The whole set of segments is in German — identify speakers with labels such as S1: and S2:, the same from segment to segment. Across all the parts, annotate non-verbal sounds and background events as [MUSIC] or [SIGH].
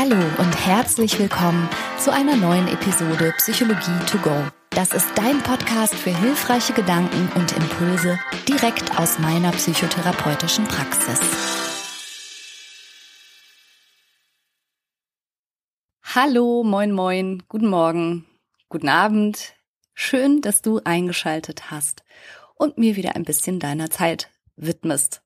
S1: Hallo und herzlich willkommen zu einer neuen Episode Psychologie to go. Das ist dein Podcast für hilfreiche Gedanken und Impulse direkt aus meiner psychotherapeutischen Praxis. Hallo, moin, moin, guten Morgen, guten Abend. Schön, dass du eingeschaltet hast und mir wieder ein bisschen deiner Zeit widmest.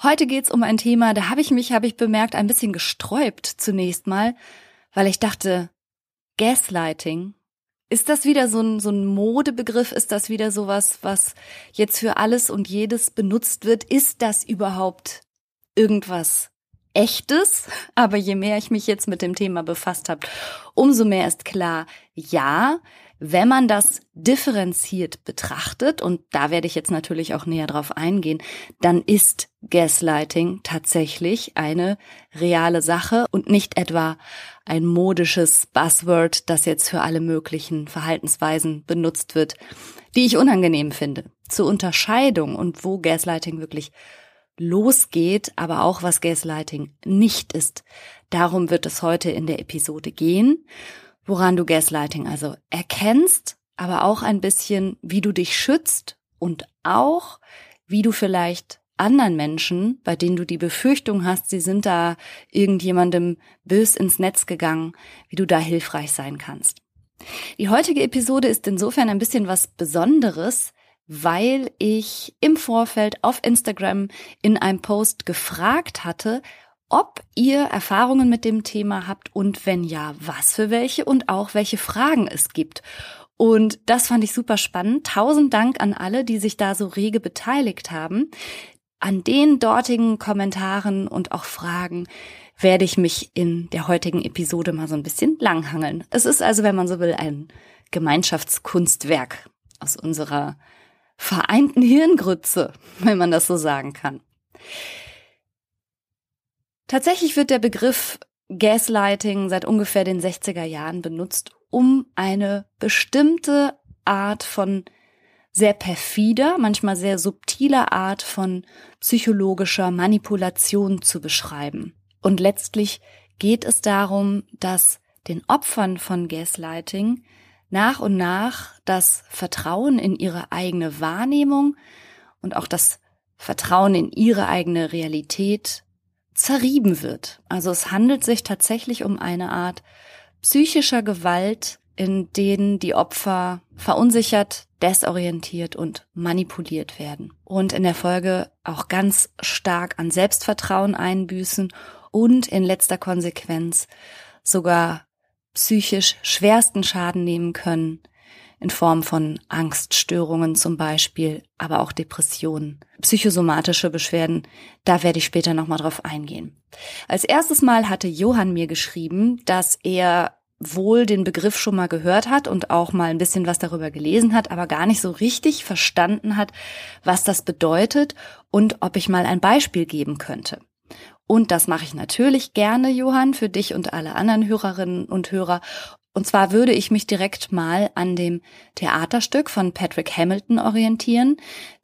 S1: Heute geht's um ein Thema, da habe ich mich, habe ich bemerkt, ein bisschen gesträubt zunächst mal, weil ich dachte, Gaslighting, ist das wieder so ein, so ein Modebegriff? Ist das wieder sowas, was jetzt für alles und jedes benutzt wird? Ist das überhaupt irgendwas echtes? Aber je mehr ich mich jetzt mit dem Thema befasst habe, umso mehr ist klar, ja, wenn man das differenziert betrachtet, und da werde ich jetzt natürlich auch näher drauf eingehen, dann ist Gaslighting tatsächlich eine reale Sache und nicht etwa ein modisches Buzzword, das jetzt für alle möglichen Verhaltensweisen benutzt wird, die ich unangenehm finde. Zur Unterscheidung und wo Gaslighting wirklich losgeht, aber auch was Gaslighting nicht ist. Darum wird es heute in der Episode gehen woran du Gaslighting also erkennst, aber auch ein bisschen, wie du dich schützt und auch, wie du vielleicht anderen Menschen, bei denen du die Befürchtung hast, sie sind da irgendjemandem bös ins Netz gegangen, wie du da hilfreich sein kannst. Die heutige Episode ist insofern ein bisschen was Besonderes, weil ich im Vorfeld auf Instagram in einem Post gefragt hatte, ob ihr Erfahrungen mit dem Thema habt und wenn ja, was für welche und auch welche Fragen es gibt. Und das fand ich super spannend. Tausend Dank an alle, die sich da so rege beteiligt haben. An den dortigen Kommentaren und auch Fragen werde ich mich in der heutigen Episode mal so ein bisschen langhangeln. Es ist also, wenn man so will, ein Gemeinschaftskunstwerk aus unserer vereinten Hirngrütze, [LAUGHS] wenn man das so sagen kann. Tatsächlich wird der Begriff Gaslighting seit ungefähr den 60er Jahren benutzt, um eine bestimmte Art von sehr perfider, manchmal sehr subtiler Art von psychologischer Manipulation zu beschreiben. Und letztlich geht es darum, dass den Opfern von Gaslighting nach und nach das Vertrauen in ihre eigene Wahrnehmung und auch das Vertrauen in ihre eigene Realität zerrieben wird. Also es handelt sich tatsächlich um eine Art psychischer Gewalt, in denen die Opfer verunsichert, desorientiert und manipuliert werden. Und in der Folge auch ganz stark an Selbstvertrauen einbüßen und in letzter Konsequenz sogar psychisch schwersten Schaden nehmen können, in Form von Angststörungen zum Beispiel, aber auch Depressionen, psychosomatische Beschwerden. Da werde ich später nochmal drauf eingehen. Als erstes Mal hatte Johann mir geschrieben, dass er wohl den Begriff schon mal gehört hat und auch mal ein bisschen was darüber gelesen hat, aber gar nicht so richtig verstanden hat, was das bedeutet und ob ich mal ein Beispiel geben könnte. Und das mache ich natürlich gerne, Johann, für dich und alle anderen Hörerinnen und Hörer. Und zwar würde ich mich direkt mal an dem Theaterstück von Patrick Hamilton orientieren.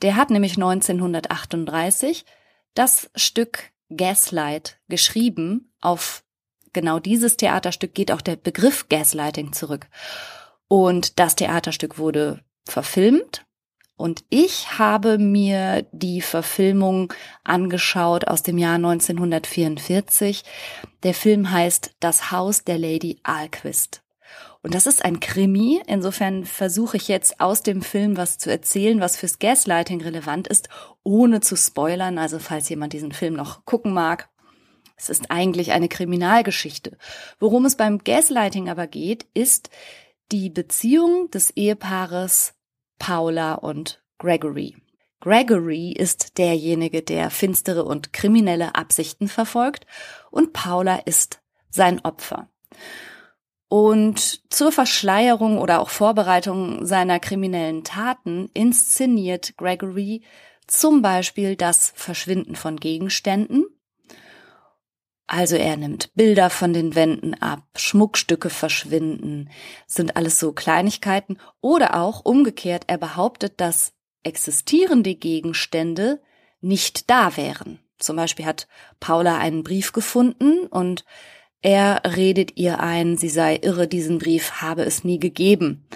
S1: Der hat nämlich 1938 das Stück Gaslight geschrieben. Auf genau dieses Theaterstück geht auch der Begriff Gaslighting zurück. Und das Theaterstück wurde verfilmt. Und ich habe mir die Verfilmung angeschaut aus dem Jahr 1944. Der Film heißt Das Haus der Lady Alquist. Und das ist ein Krimi. Insofern versuche ich jetzt aus dem Film was zu erzählen, was fürs Gaslighting relevant ist, ohne zu spoilern. Also falls jemand diesen Film noch gucken mag. Es ist eigentlich eine Kriminalgeschichte. Worum es beim Gaslighting aber geht, ist die Beziehung des Ehepaares Paula und Gregory. Gregory ist derjenige, der finstere und kriminelle Absichten verfolgt und Paula ist sein Opfer. Und zur Verschleierung oder auch Vorbereitung seiner kriminellen Taten inszeniert Gregory zum Beispiel das Verschwinden von Gegenständen. Also er nimmt Bilder von den Wänden ab, Schmuckstücke verschwinden, sind alles so Kleinigkeiten. Oder auch umgekehrt, er behauptet, dass existierende Gegenstände nicht da wären. Zum Beispiel hat Paula einen Brief gefunden und er redet ihr ein, sie sei irre, diesen Brief habe es nie gegeben.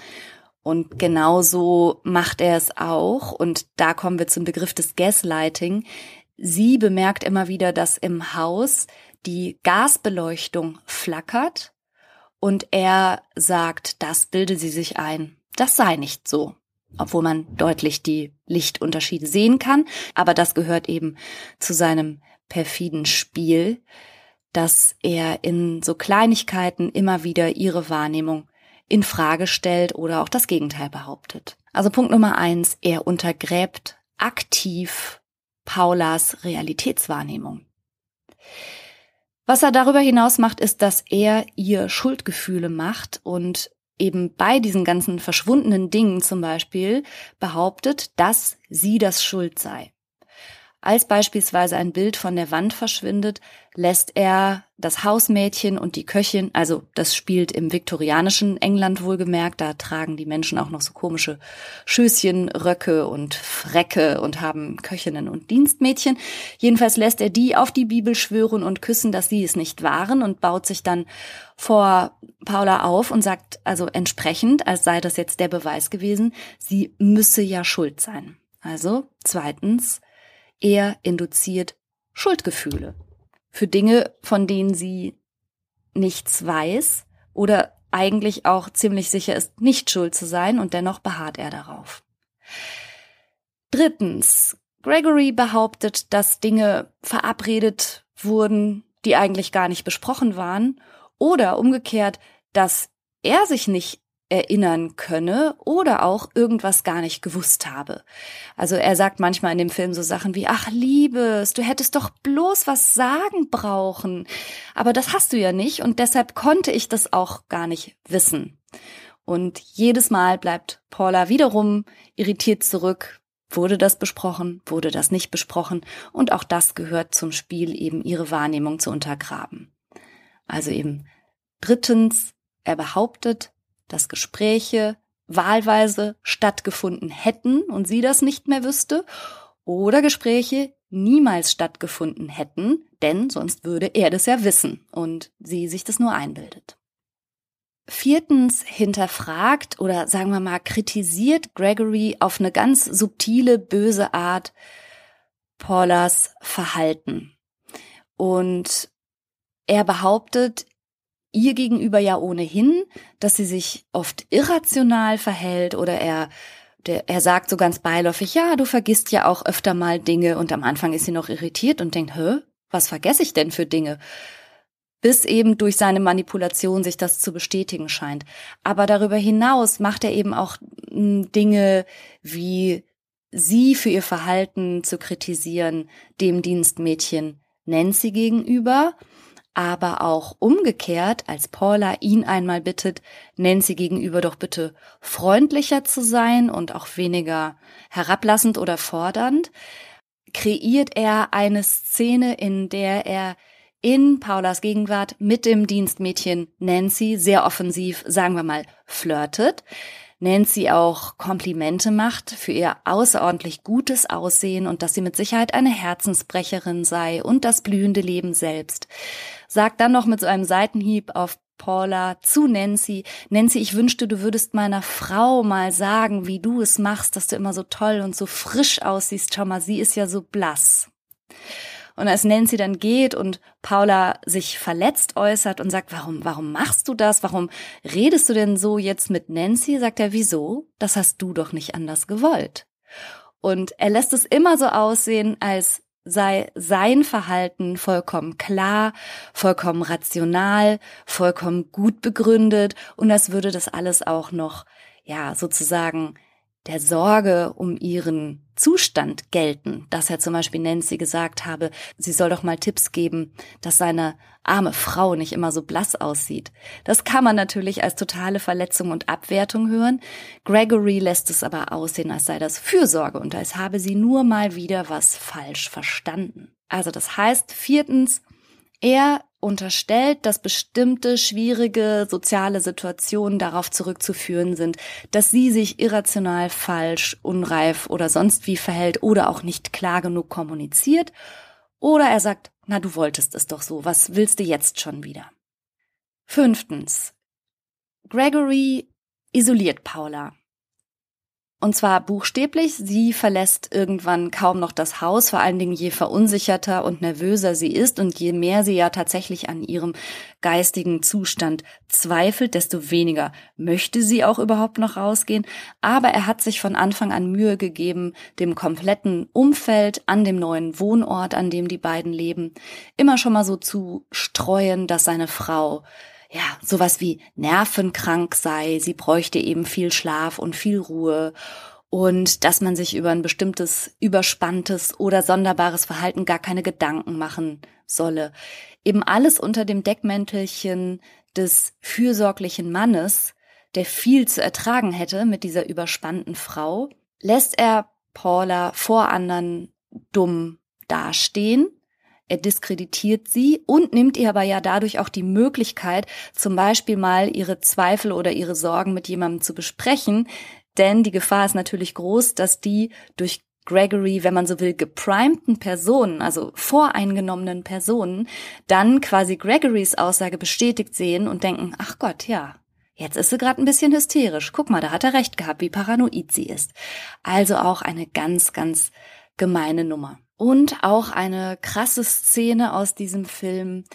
S1: Und genauso macht er es auch. Und da kommen wir zum Begriff des Gaslighting. Sie bemerkt immer wieder, dass im Haus die Gasbeleuchtung flackert und er sagt, das bilde sie sich ein. Das sei nicht so. Obwohl man deutlich die Lichtunterschiede sehen kann. Aber das gehört eben zu seinem perfiden Spiel dass er in so Kleinigkeiten immer wieder ihre Wahrnehmung in Frage stellt oder auch das Gegenteil behauptet. Also Punkt Nummer eins, er untergräbt aktiv Paulas Realitätswahrnehmung. Was er darüber hinaus macht, ist, dass er ihr Schuldgefühle macht und eben bei diesen ganzen verschwundenen Dingen zum Beispiel behauptet, dass sie das Schuld sei. Als beispielsweise ein Bild von der Wand verschwindet, lässt er das Hausmädchen und die Köchin, also das spielt im viktorianischen England wohlgemerkt, da tragen die Menschen auch noch so komische Schößchen, Röcke und Frecke und haben Köchinnen und Dienstmädchen. Jedenfalls lässt er die auf die Bibel schwören und küssen, dass sie es nicht waren und baut sich dann vor Paula auf und sagt also entsprechend, als sei das jetzt der Beweis gewesen, sie müsse ja schuld sein. Also zweitens, er induziert Schuldgefühle für Dinge, von denen sie nichts weiß oder eigentlich auch ziemlich sicher ist, nicht schuld zu sein und dennoch beharrt er darauf. Drittens, Gregory behauptet, dass Dinge verabredet wurden, die eigentlich gar nicht besprochen waren oder umgekehrt, dass er sich nicht erinnern könne oder auch irgendwas gar nicht gewusst habe. Also er sagt manchmal in dem Film so Sachen wie, ach Liebes, du hättest doch bloß was sagen brauchen. Aber das hast du ja nicht und deshalb konnte ich das auch gar nicht wissen. Und jedes Mal bleibt Paula wiederum irritiert zurück. Wurde das besprochen? Wurde das nicht besprochen? Und auch das gehört zum Spiel, eben ihre Wahrnehmung zu untergraben. Also eben drittens, er behauptet, dass Gespräche wahlweise stattgefunden hätten und sie das nicht mehr wüsste, oder Gespräche niemals stattgefunden hätten, denn sonst würde er das ja wissen und sie sich das nur einbildet. Viertens hinterfragt oder sagen wir mal kritisiert Gregory auf eine ganz subtile, böse Art Paulas Verhalten. Und er behauptet, ihr gegenüber ja ohnehin, dass sie sich oft irrational verhält oder er der, er sagt so ganz beiläufig, ja, du vergisst ja auch öfter mal Dinge und am Anfang ist sie noch irritiert und denkt, hä, was vergesse ich denn für Dinge? Bis eben durch seine Manipulation sich das zu bestätigen scheint. Aber darüber hinaus macht er eben auch hm, Dinge wie sie für ihr Verhalten zu kritisieren, dem Dienstmädchen Nancy gegenüber aber auch umgekehrt, als Paula ihn einmal bittet, Nancy gegenüber doch bitte freundlicher zu sein und auch weniger herablassend oder fordernd, kreiert er eine Szene, in der er in Paulas Gegenwart mit dem Dienstmädchen Nancy sehr offensiv, sagen wir mal, flirtet. Nancy auch Komplimente macht für ihr außerordentlich gutes Aussehen und dass sie mit Sicherheit eine Herzensbrecherin sei und das blühende Leben selbst. Sagt dann noch mit so einem Seitenhieb auf Paula zu Nancy, Nancy, ich wünschte, du würdest meiner Frau mal sagen, wie du es machst, dass du immer so toll und so frisch aussiehst. Schau mal, sie ist ja so blass. Und als Nancy dann geht und Paula sich verletzt äußert und sagt, warum, warum machst du das? Warum redest du denn so jetzt mit Nancy? Sagt er, wieso? Das hast du doch nicht anders gewollt. Und er lässt es immer so aussehen, als sei sein Verhalten vollkommen klar, vollkommen rational, vollkommen gut begründet und als würde das alles auch noch, ja, sozusagen der Sorge um ihren Zustand gelten, dass er zum Beispiel Nancy gesagt habe, sie soll doch mal Tipps geben, dass seine arme Frau nicht immer so blass aussieht. Das kann man natürlich als totale Verletzung und Abwertung hören. Gregory lässt es aber aussehen, als sei das Fürsorge und als habe sie nur mal wieder was falsch verstanden. Also das heißt, viertens, er unterstellt, dass bestimmte schwierige soziale Situationen darauf zurückzuführen sind, dass sie sich irrational, falsch, unreif oder sonst wie verhält oder auch nicht klar genug kommuniziert. Oder er sagt, na, du wolltest es doch so, was willst du jetzt schon wieder? Fünftens. Gregory isoliert Paula. Und zwar buchstäblich, sie verlässt irgendwann kaum noch das Haus, vor allen Dingen je verunsicherter und nervöser sie ist und je mehr sie ja tatsächlich an ihrem geistigen Zustand zweifelt, desto weniger möchte sie auch überhaupt noch rausgehen. Aber er hat sich von Anfang an Mühe gegeben, dem kompletten Umfeld an dem neuen Wohnort, an dem die beiden leben, immer schon mal so zu streuen, dass seine Frau ja, sowas wie nervenkrank sei, sie bräuchte eben viel Schlaf und viel Ruhe und dass man sich über ein bestimmtes überspanntes oder sonderbares Verhalten gar keine Gedanken machen solle. Eben alles unter dem Deckmäntelchen des fürsorglichen Mannes, der viel zu ertragen hätte mit dieser überspannten Frau, lässt er Paula vor anderen dumm dastehen er diskreditiert sie und nimmt ihr aber ja dadurch auch die Möglichkeit, zum Beispiel mal ihre Zweifel oder ihre Sorgen mit jemandem zu besprechen. Denn die Gefahr ist natürlich groß, dass die durch Gregory, wenn man so will, geprimten Personen, also voreingenommenen Personen, dann quasi Gregorys Aussage bestätigt sehen und denken, ach Gott, ja, Jetzt ist sie gerade ein bisschen hysterisch. Guck mal, da hat er recht gehabt, wie paranoid sie ist. Also auch eine ganz, ganz gemeine Nummer. Und auch eine krasse Szene aus diesem Film.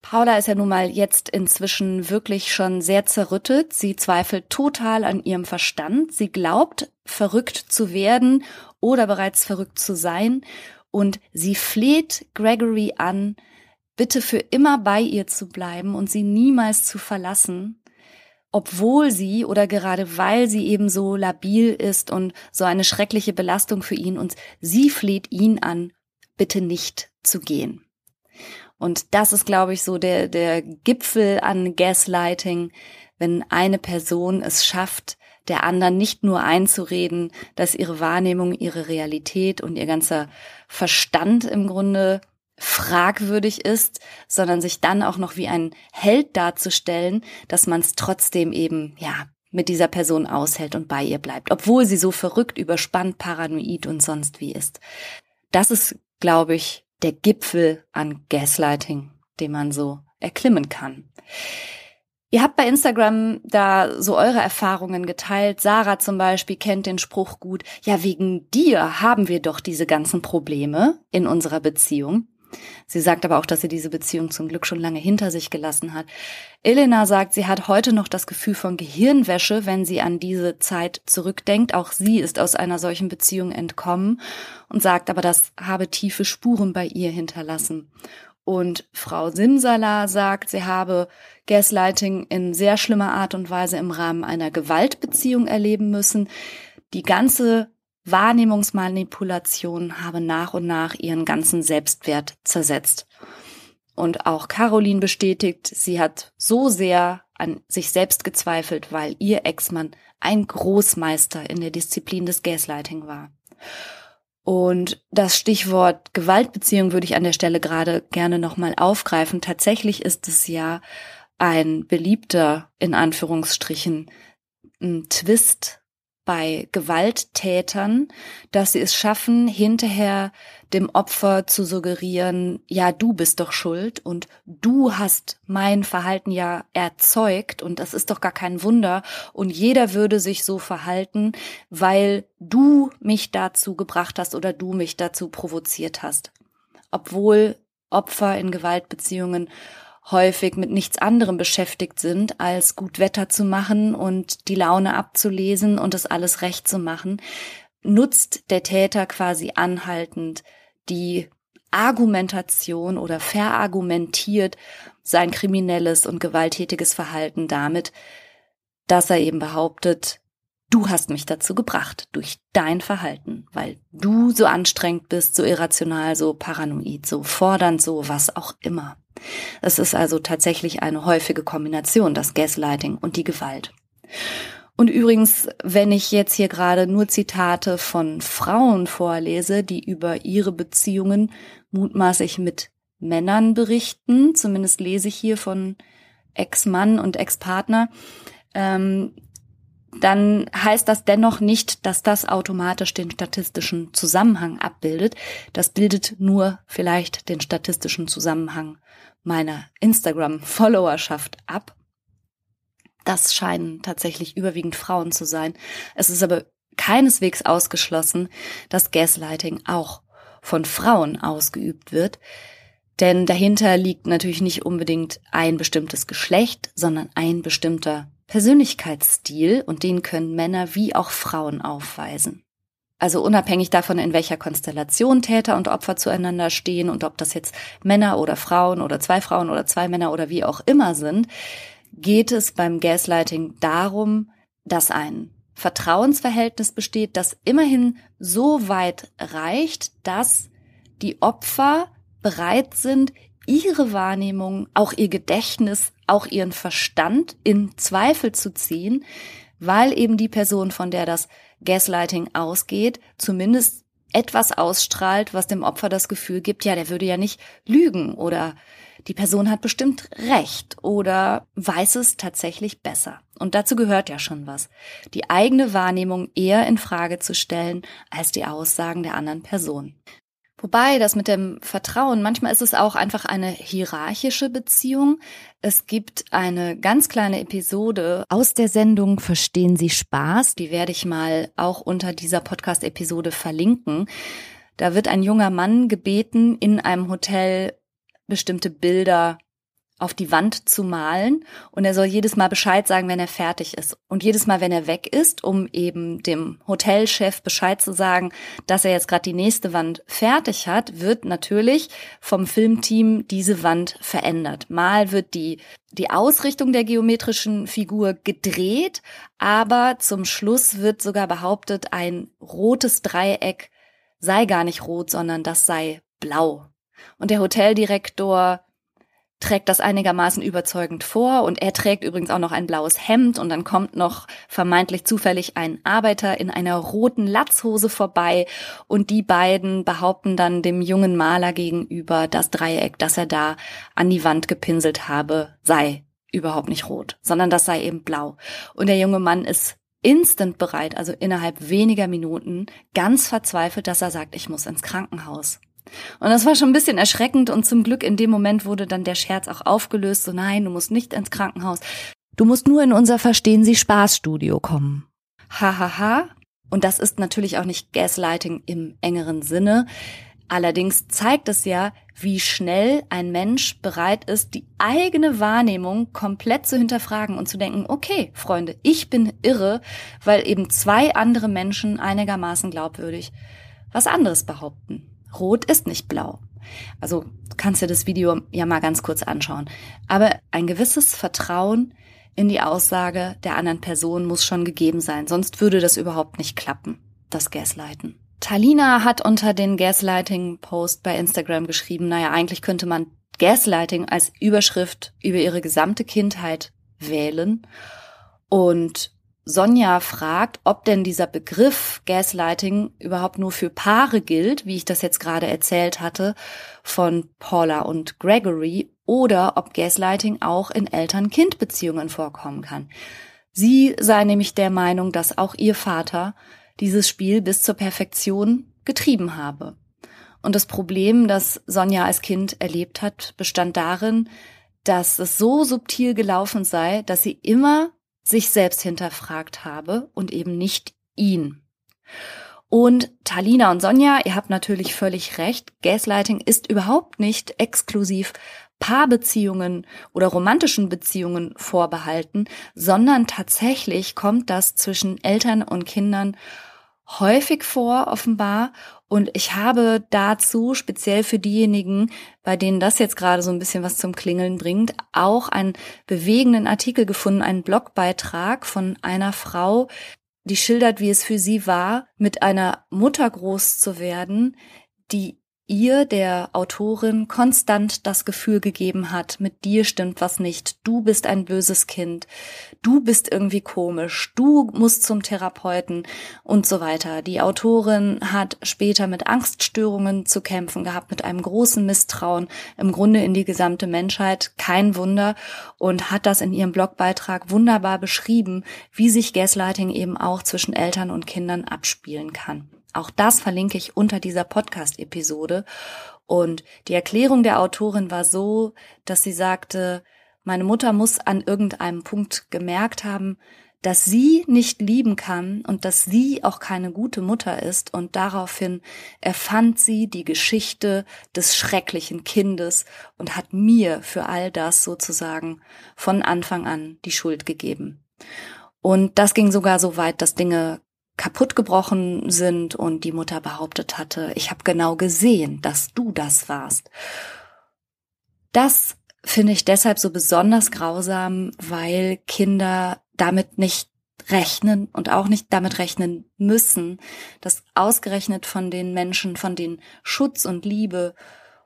S1: Paula ist ja nun mal jetzt inzwischen wirklich schon sehr zerrüttet. Sie zweifelt total an ihrem Verstand. Sie glaubt, verrückt zu werden oder bereits verrückt zu sein. Und sie fleht Gregory an, bitte für immer bei ihr zu bleiben und sie niemals zu verlassen obwohl sie oder gerade weil sie eben so labil ist und so eine schreckliche Belastung für ihn und sie fleht ihn an, bitte nicht zu gehen. Und das ist, glaube ich, so der, der Gipfel an Gaslighting, wenn eine Person es schafft, der anderen nicht nur einzureden, dass ihre Wahrnehmung, ihre Realität und ihr ganzer Verstand im Grunde fragwürdig ist, sondern sich dann auch noch wie ein Held darzustellen, dass man es trotzdem eben, ja, mit dieser Person aushält und bei ihr bleibt, obwohl sie so verrückt, überspannt, paranoid und sonst wie ist. Das ist, glaube ich, der Gipfel an Gaslighting, den man so erklimmen kann. Ihr habt bei Instagram da so eure Erfahrungen geteilt. Sarah zum Beispiel kennt den Spruch gut, ja, wegen dir haben wir doch diese ganzen Probleme in unserer Beziehung. Sie sagt aber auch, dass sie diese Beziehung zum Glück schon lange hinter sich gelassen hat. Elena sagt, sie hat heute noch das Gefühl von Gehirnwäsche, wenn sie an diese Zeit zurückdenkt. Auch sie ist aus einer solchen Beziehung entkommen und sagt aber, das habe tiefe Spuren bei ihr hinterlassen. Und Frau Simsala sagt, sie habe Gaslighting in sehr schlimmer Art und Weise im Rahmen einer Gewaltbeziehung erleben müssen. Die ganze Wahrnehmungsmanipulation habe nach und nach ihren ganzen Selbstwert zersetzt. Und auch Caroline bestätigt, sie hat so sehr an sich selbst gezweifelt, weil ihr Ex-Mann ein Großmeister in der Disziplin des Gaslighting war. Und das Stichwort Gewaltbeziehung würde ich an der Stelle gerade gerne nochmal aufgreifen. Tatsächlich ist es ja ein beliebter, in Anführungsstrichen, Twist bei Gewalttätern, dass sie es schaffen, hinterher dem Opfer zu suggerieren, ja, du bist doch schuld und du hast mein Verhalten ja erzeugt und das ist doch gar kein Wunder und jeder würde sich so verhalten, weil du mich dazu gebracht hast oder du mich dazu provoziert hast. Obwohl Opfer in Gewaltbeziehungen häufig mit nichts anderem beschäftigt sind, als gut Wetter zu machen und die Laune abzulesen und das alles recht zu machen, nutzt der Täter quasi anhaltend die Argumentation oder verargumentiert sein kriminelles und gewalttätiges Verhalten damit, dass er eben behauptet, du hast mich dazu gebracht durch dein Verhalten, weil du so anstrengend bist, so irrational, so paranoid, so fordernd, so was auch immer. Es ist also tatsächlich eine häufige Kombination, das Gaslighting und die Gewalt. Und übrigens, wenn ich jetzt hier gerade nur Zitate von Frauen vorlese, die über ihre Beziehungen mutmaßlich mit Männern berichten, zumindest lese ich hier von Ex-Mann und Ex-Partner, ähm, dann heißt das dennoch nicht, dass das automatisch den statistischen Zusammenhang abbildet. Das bildet nur vielleicht den statistischen Zusammenhang meiner Instagram-Followerschaft ab. Das scheinen tatsächlich überwiegend Frauen zu sein. Es ist aber keineswegs ausgeschlossen, dass Gaslighting auch von Frauen ausgeübt wird. Denn dahinter liegt natürlich nicht unbedingt ein bestimmtes Geschlecht, sondern ein bestimmter Persönlichkeitsstil und den können Männer wie auch Frauen aufweisen. Also unabhängig davon, in welcher Konstellation Täter und Opfer zueinander stehen und ob das jetzt Männer oder Frauen oder zwei Frauen oder zwei Männer oder wie auch immer sind, geht es beim Gaslighting darum, dass ein Vertrauensverhältnis besteht, das immerhin so weit reicht, dass die Opfer bereit sind, ihre Wahrnehmung, auch ihr Gedächtnis, auch ihren Verstand in Zweifel zu ziehen, weil eben die Person, von der das Gaslighting ausgeht, zumindest etwas ausstrahlt, was dem Opfer das Gefühl gibt, ja, der würde ja nicht lügen oder die Person hat bestimmt recht oder weiß es tatsächlich besser. Und dazu gehört ja schon was. Die eigene Wahrnehmung eher in Frage zu stellen als die Aussagen der anderen Person. Wobei das mit dem Vertrauen, manchmal ist es auch einfach eine hierarchische Beziehung. Es gibt eine ganz kleine Episode aus der Sendung Verstehen Sie Spaß, die werde ich mal auch unter dieser Podcast-Episode verlinken. Da wird ein junger Mann gebeten, in einem Hotel bestimmte Bilder auf die Wand zu malen und er soll jedes Mal Bescheid sagen, wenn er fertig ist. Und jedes Mal, wenn er weg ist, um eben dem Hotelchef Bescheid zu sagen, dass er jetzt gerade die nächste Wand fertig hat, wird natürlich vom Filmteam diese Wand verändert. Mal wird die, die Ausrichtung der geometrischen Figur gedreht, aber zum Schluss wird sogar behauptet, ein rotes Dreieck sei gar nicht rot, sondern das sei blau. Und der Hoteldirektor trägt das einigermaßen überzeugend vor und er trägt übrigens auch noch ein blaues Hemd und dann kommt noch vermeintlich zufällig ein Arbeiter in einer roten Latzhose vorbei und die beiden behaupten dann dem jungen Maler gegenüber, das Dreieck, das er da an die Wand gepinselt habe, sei überhaupt nicht rot, sondern das sei eben blau. Und der junge Mann ist instant bereit, also innerhalb weniger Minuten, ganz verzweifelt, dass er sagt, ich muss ins Krankenhaus. Und das war schon ein bisschen erschreckend und zum Glück in dem Moment wurde dann der Scherz auch aufgelöst. So nein, du musst nicht ins Krankenhaus. Du musst nur in unser Verstehen Sie Spaßstudio kommen. Hahaha. Ha, ha. Und das ist natürlich auch nicht Gaslighting im engeren Sinne. Allerdings zeigt es ja, wie schnell ein Mensch bereit ist, die eigene Wahrnehmung komplett zu hinterfragen und zu denken, okay, Freunde, ich bin irre, weil eben zwei andere Menschen einigermaßen glaubwürdig was anderes behaupten. Rot ist nicht blau. Also kannst du das Video ja mal ganz kurz anschauen. Aber ein gewisses Vertrauen in die Aussage der anderen Person muss schon gegeben sein, sonst würde das überhaupt nicht klappen, das Gaslighten. Talina hat unter den Gaslighting-Post bei Instagram geschrieben, naja, eigentlich könnte man Gaslighting als Überschrift über ihre gesamte Kindheit wählen. Und Sonja fragt, ob denn dieser Begriff Gaslighting überhaupt nur für Paare gilt, wie ich das jetzt gerade erzählt hatte, von Paula und Gregory, oder ob Gaslighting auch in Eltern-Kind-Beziehungen vorkommen kann. Sie sei nämlich der Meinung, dass auch ihr Vater dieses Spiel bis zur Perfektion getrieben habe. Und das Problem, das Sonja als Kind erlebt hat, bestand darin, dass es so subtil gelaufen sei, dass sie immer sich selbst hinterfragt habe und eben nicht ihn. Und Talina und Sonja, ihr habt natürlich völlig recht, Gaslighting ist überhaupt nicht exklusiv Paarbeziehungen oder romantischen Beziehungen vorbehalten, sondern tatsächlich kommt das zwischen Eltern und Kindern häufig vor, offenbar. Und ich habe dazu, speziell für diejenigen, bei denen das jetzt gerade so ein bisschen was zum Klingeln bringt, auch einen bewegenden Artikel gefunden, einen Blogbeitrag von einer Frau, die schildert, wie es für sie war, mit einer Mutter groß zu werden, die ihr, der Autorin, konstant das Gefühl gegeben hat, mit dir stimmt was nicht, du bist ein böses Kind, du bist irgendwie komisch, du musst zum Therapeuten und so weiter. Die Autorin hat später mit Angststörungen zu kämpfen gehabt, mit einem großen Misstrauen im Grunde in die gesamte Menschheit, kein Wunder, und hat das in ihrem Blogbeitrag wunderbar beschrieben, wie sich Gaslighting eben auch zwischen Eltern und Kindern abspielen kann. Auch das verlinke ich unter dieser Podcast-Episode. Und die Erklärung der Autorin war so, dass sie sagte, Meine Mutter muss an irgendeinem Punkt gemerkt haben, dass sie nicht lieben kann und dass sie auch keine gute Mutter ist und daraufhin erfand sie die Geschichte des schrecklichen Kindes und hat mir für all das sozusagen von Anfang an die Schuld gegeben. Und das ging sogar so weit, dass Dinge kaputt gebrochen sind und die Mutter behauptet hatte, ich habe genau gesehen, dass du das warst. Das finde ich deshalb so besonders grausam, weil Kinder damit nicht rechnen und auch nicht damit rechnen müssen, dass ausgerechnet von den Menschen, von denen Schutz und Liebe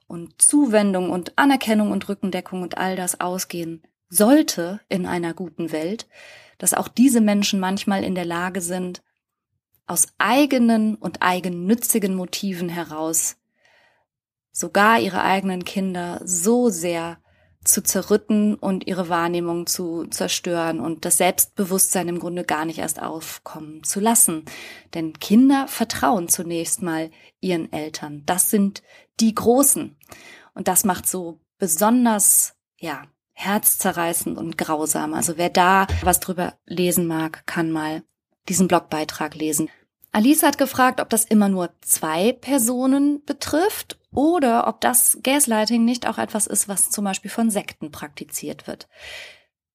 S1: und Zuwendung und Anerkennung und Rückendeckung und all das ausgehen sollte in einer guten Welt, dass auch diese Menschen manchmal in der Lage sind, aus eigenen und eigennützigen Motiven heraus sogar ihre eigenen Kinder so sehr zu zerrütten und ihre Wahrnehmung zu zerstören und das Selbstbewusstsein im Grunde gar nicht erst aufkommen zu lassen. Denn Kinder vertrauen zunächst mal ihren Eltern. Das sind die Großen. Und das macht so besonders, ja, herzzerreißend und grausam. Also wer da was drüber lesen mag, kann mal diesen Blogbeitrag lesen. Alice hat gefragt, ob das immer nur zwei Personen betrifft oder ob das Gaslighting nicht auch etwas ist, was zum Beispiel von Sekten praktiziert wird.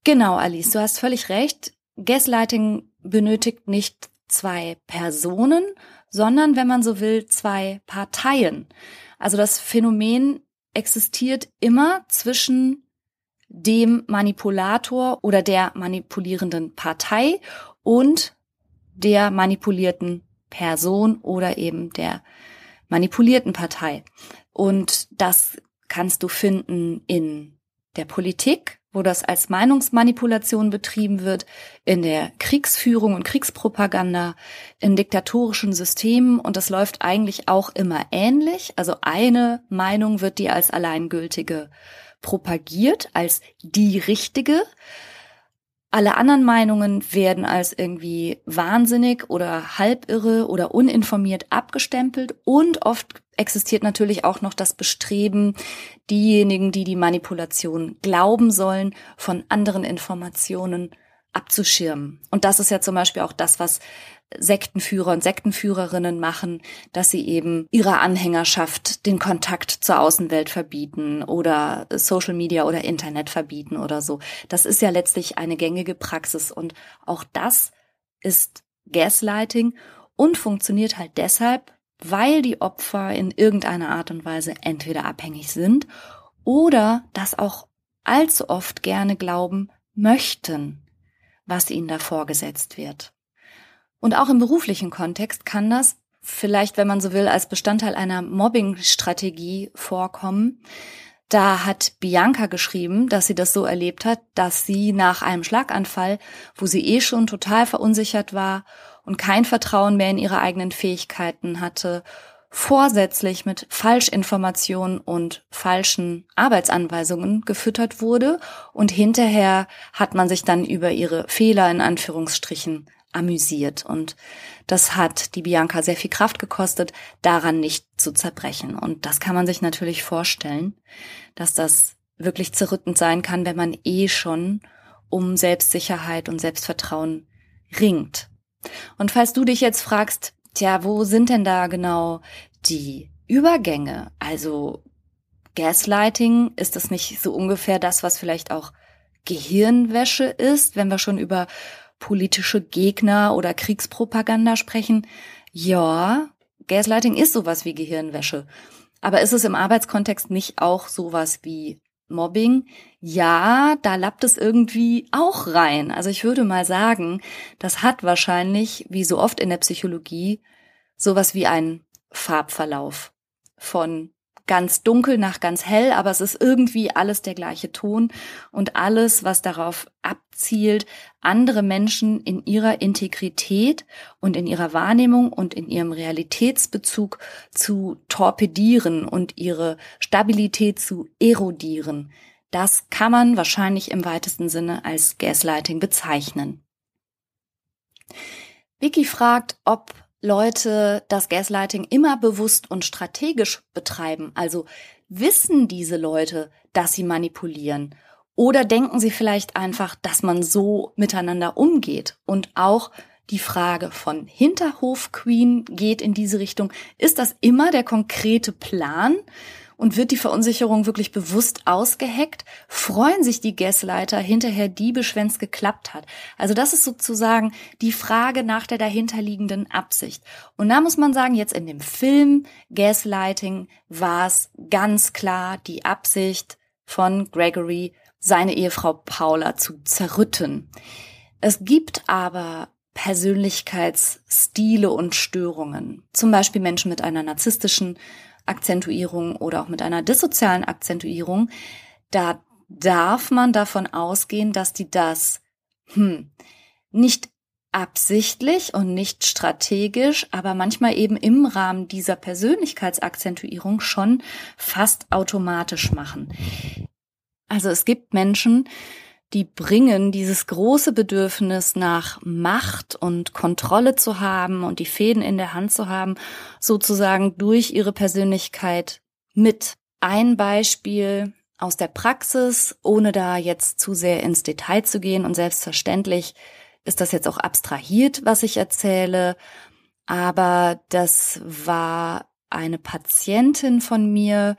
S1: Genau, Alice, du hast völlig recht. Gaslighting benötigt nicht zwei Personen, sondern, wenn man so will, zwei Parteien. Also das Phänomen existiert immer zwischen dem Manipulator oder der manipulierenden Partei und der manipulierten Person oder eben der manipulierten Partei. Und das kannst du finden in der Politik, wo das als Meinungsmanipulation betrieben wird, in der Kriegsführung und Kriegspropaganda, in diktatorischen Systemen und das läuft eigentlich auch immer ähnlich. Also eine Meinung wird dir als alleingültige propagiert, als die richtige. Alle anderen Meinungen werden als irgendwie wahnsinnig oder halbirre oder uninformiert abgestempelt und oft existiert natürlich auch noch das Bestreben, diejenigen, die die Manipulation glauben sollen, von anderen Informationen abzuschirmen. Und das ist ja zum Beispiel auch das, was Sektenführer und Sektenführerinnen machen, dass sie eben ihrer Anhängerschaft den Kontakt zur Außenwelt verbieten oder Social Media oder Internet verbieten oder so. Das ist ja letztlich eine gängige Praxis und auch das ist Gaslighting und funktioniert halt deshalb, weil die Opfer in irgendeiner Art und Weise entweder abhängig sind oder das auch allzu oft gerne glauben möchten, was ihnen da vorgesetzt wird. Und auch im beruflichen Kontext kann das vielleicht, wenn man so will, als Bestandteil einer Mobbing-Strategie vorkommen. Da hat Bianca geschrieben, dass sie das so erlebt hat, dass sie nach einem Schlaganfall, wo sie eh schon total verunsichert war und kein Vertrauen mehr in ihre eigenen Fähigkeiten hatte, vorsätzlich mit Falschinformationen und falschen Arbeitsanweisungen gefüttert wurde und hinterher hat man sich dann über ihre Fehler in Anführungsstrichen amüsiert. Und das hat die Bianca sehr viel Kraft gekostet, daran nicht zu zerbrechen. Und das kann man sich natürlich vorstellen, dass das wirklich zerrüttend sein kann, wenn man eh schon um Selbstsicherheit und Selbstvertrauen ringt. Und falls du dich jetzt fragst, tja, wo sind denn da genau die Übergänge? Also Gaslighting, ist das nicht so ungefähr das, was vielleicht auch Gehirnwäsche ist, wenn wir schon über politische Gegner oder Kriegspropaganda sprechen. Ja, Gaslighting ist sowas wie Gehirnwäsche. Aber ist es im Arbeitskontext nicht auch sowas wie Mobbing? Ja, da lappt es irgendwie auch rein. Also ich würde mal sagen, das hat wahrscheinlich, wie so oft in der Psychologie, sowas wie einen Farbverlauf von ganz dunkel nach ganz hell, aber es ist irgendwie alles der gleiche Ton und alles, was darauf abzielt, andere Menschen in ihrer Integrität und in ihrer Wahrnehmung und in ihrem Realitätsbezug zu torpedieren und ihre Stabilität zu erodieren. Das kann man wahrscheinlich im weitesten Sinne als Gaslighting bezeichnen. Vicky fragt, ob Leute das Gaslighting immer bewusst und strategisch betreiben. Also wissen diese Leute, dass sie manipulieren? Oder denken Sie vielleicht einfach, dass man so miteinander umgeht und auch die Frage von Hinterhof Queen geht in diese Richtung. Ist das immer der konkrete Plan? Und wird die Verunsicherung wirklich bewusst ausgeheckt? Freuen sich die Gasleiter hinterher diebisch, wenn es geklappt hat? Also das ist sozusagen die Frage nach der dahinterliegenden Absicht. Und da muss man sagen, jetzt in dem Film Gaslighting war es ganz klar die Absicht von Gregory, seine Ehefrau Paula zu zerrütten. Es gibt aber Persönlichkeitsstile und Störungen. Zum Beispiel Menschen mit einer narzisstischen Akzentuierung oder auch mit einer dissozialen Akzentuierung. Da darf man davon ausgehen, dass die das hm, nicht absichtlich und nicht strategisch, aber manchmal eben im Rahmen dieser Persönlichkeitsakzentuierung schon fast automatisch machen. Also es gibt Menschen, die bringen dieses große Bedürfnis nach Macht und Kontrolle zu haben und die Fäden in der Hand zu haben, sozusagen durch ihre Persönlichkeit mit. Ein Beispiel aus der Praxis, ohne da jetzt zu sehr ins Detail zu gehen und selbstverständlich ist das jetzt auch abstrahiert, was ich erzähle, aber das war eine Patientin von mir,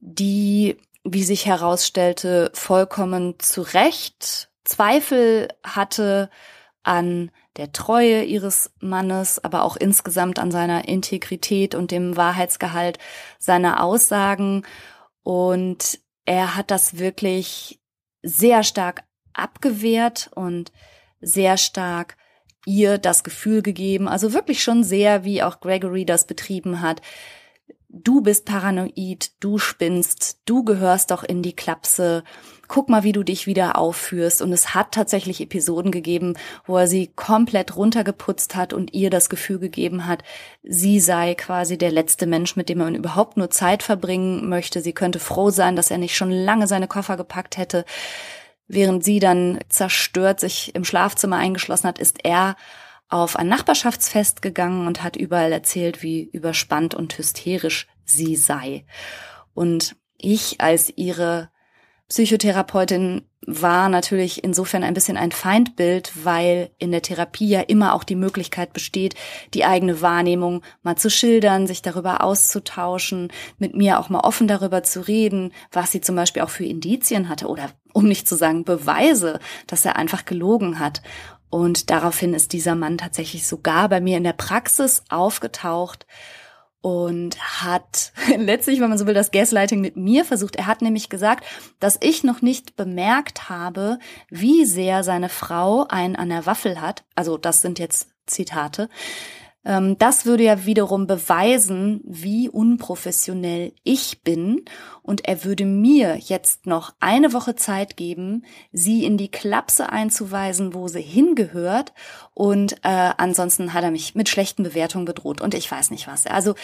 S1: die wie sich herausstellte, vollkommen zu Recht Zweifel hatte an der Treue ihres Mannes, aber auch insgesamt an seiner Integrität und dem Wahrheitsgehalt seiner Aussagen. Und er hat das wirklich sehr stark abgewehrt und sehr stark ihr das Gefühl gegeben, also wirklich schon sehr, wie auch Gregory das betrieben hat, du bist paranoid, du spinnst, du gehörst doch in die Klapse, guck mal, wie du dich wieder aufführst. Und es hat tatsächlich Episoden gegeben, wo er sie komplett runtergeputzt hat und ihr das Gefühl gegeben hat, sie sei quasi der letzte Mensch, mit dem er überhaupt nur Zeit verbringen möchte. Sie könnte froh sein, dass er nicht schon lange seine Koffer gepackt hätte. Während sie dann zerstört sich im Schlafzimmer eingeschlossen hat, ist er auf ein Nachbarschaftsfest gegangen und hat überall erzählt, wie überspannt und hysterisch sie sei. Und ich als ihre Psychotherapeutin war natürlich insofern ein bisschen ein Feindbild, weil in der Therapie ja immer auch die Möglichkeit besteht, die eigene Wahrnehmung mal zu schildern, sich darüber auszutauschen, mit mir auch mal offen darüber zu reden, was sie zum Beispiel auch für Indizien hatte oder um nicht zu sagen Beweise, dass er einfach gelogen hat. Und daraufhin ist dieser Mann tatsächlich sogar bei mir in der Praxis aufgetaucht und hat [LAUGHS] letztlich, wenn man so will, das Gaslighting mit mir versucht. Er hat nämlich gesagt, dass ich noch nicht bemerkt habe, wie sehr seine Frau einen an der Waffel hat. Also das sind jetzt Zitate. Ähm, das würde ja wiederum beweisen, wie unprofessionell ich bin. Und er würde mir jetzt noch eine Woche Zeit geben, sie in die Klapse einzuweisen, wo sie hingehört. Und äh, ansonsten hat er mich mit schlechten Bewertungen bedroht und ich weiß nicht was. Also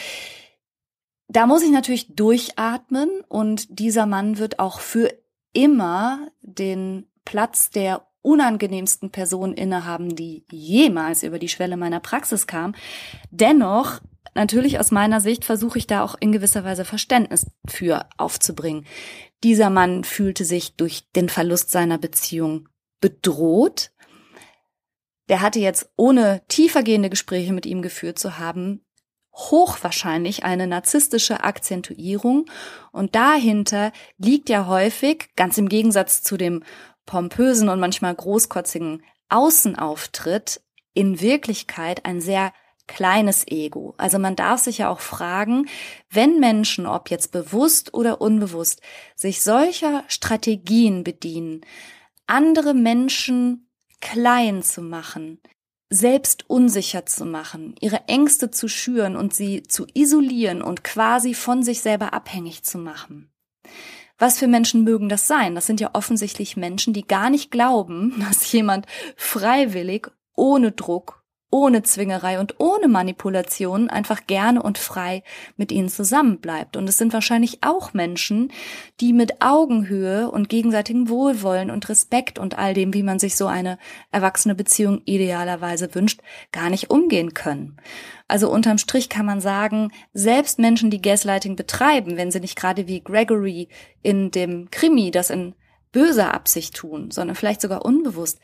S1: da muss ich natürlich durchatmen und dieser Mann wird auch für immer den Platz der unangenehmsten Person innehaben, die jemals über die Schwelle meiner Praxis kam. Dennoch, natürlich aus meiner Sicht, versuche ich da auch in gewisser Weise Verständnis für aufzubringen. Dieser Mann fühlte sich durch den Verlust seiner Beziehung bedroht. Der hatte jetzt, ohne tiefergehende Gespräche mit ihm geführt zu haben, hochwahrscheinlich eine narzisstische Akzentuierung und dahinter liegt ja häufig, ganz im Gegensatz zu dem pompösen und manchmal großkotzigen Außenauftritt in Wirklichkeit ein sehr kleines Ego. Also man darf sich ja auch fragen, wenn Menschen, ob jetzt bewusst oder unbewusst, sich solcher Strategien bedienen, andere Menschen klein zu machen, selbst unsicher zu machen, ihre Ängste zu schüren und sie zu isolieren und quasi von sich selber abhängig zu machen. Was für Menschen mögen das sein? Das sind ja offensichtlich Menschen, die gar nicht glauben, [LAUGHS] dass jemand freiwillig, ohne Druck, ohne Zwingerei und ohne Manipulation einfach gerne und frei mit ihnen zusammenbleibt. Und es sind wahrscheinlich auch Menschen, die mit Augenhöhe und gegenseitigem Wohlwollen und Respekt und all dem, wie man sich so eine erwachsene Beziehung idealerweise wünscht, gar nicht umgehen können. Also unterm Strich kann man sagen, selbst Menschen, die Gaslighting betreiben, wenn sie nicht gerade wie Gregory in dem Krimi, das in böser Absicht tun, sondern vielleicht sogar unbewusst,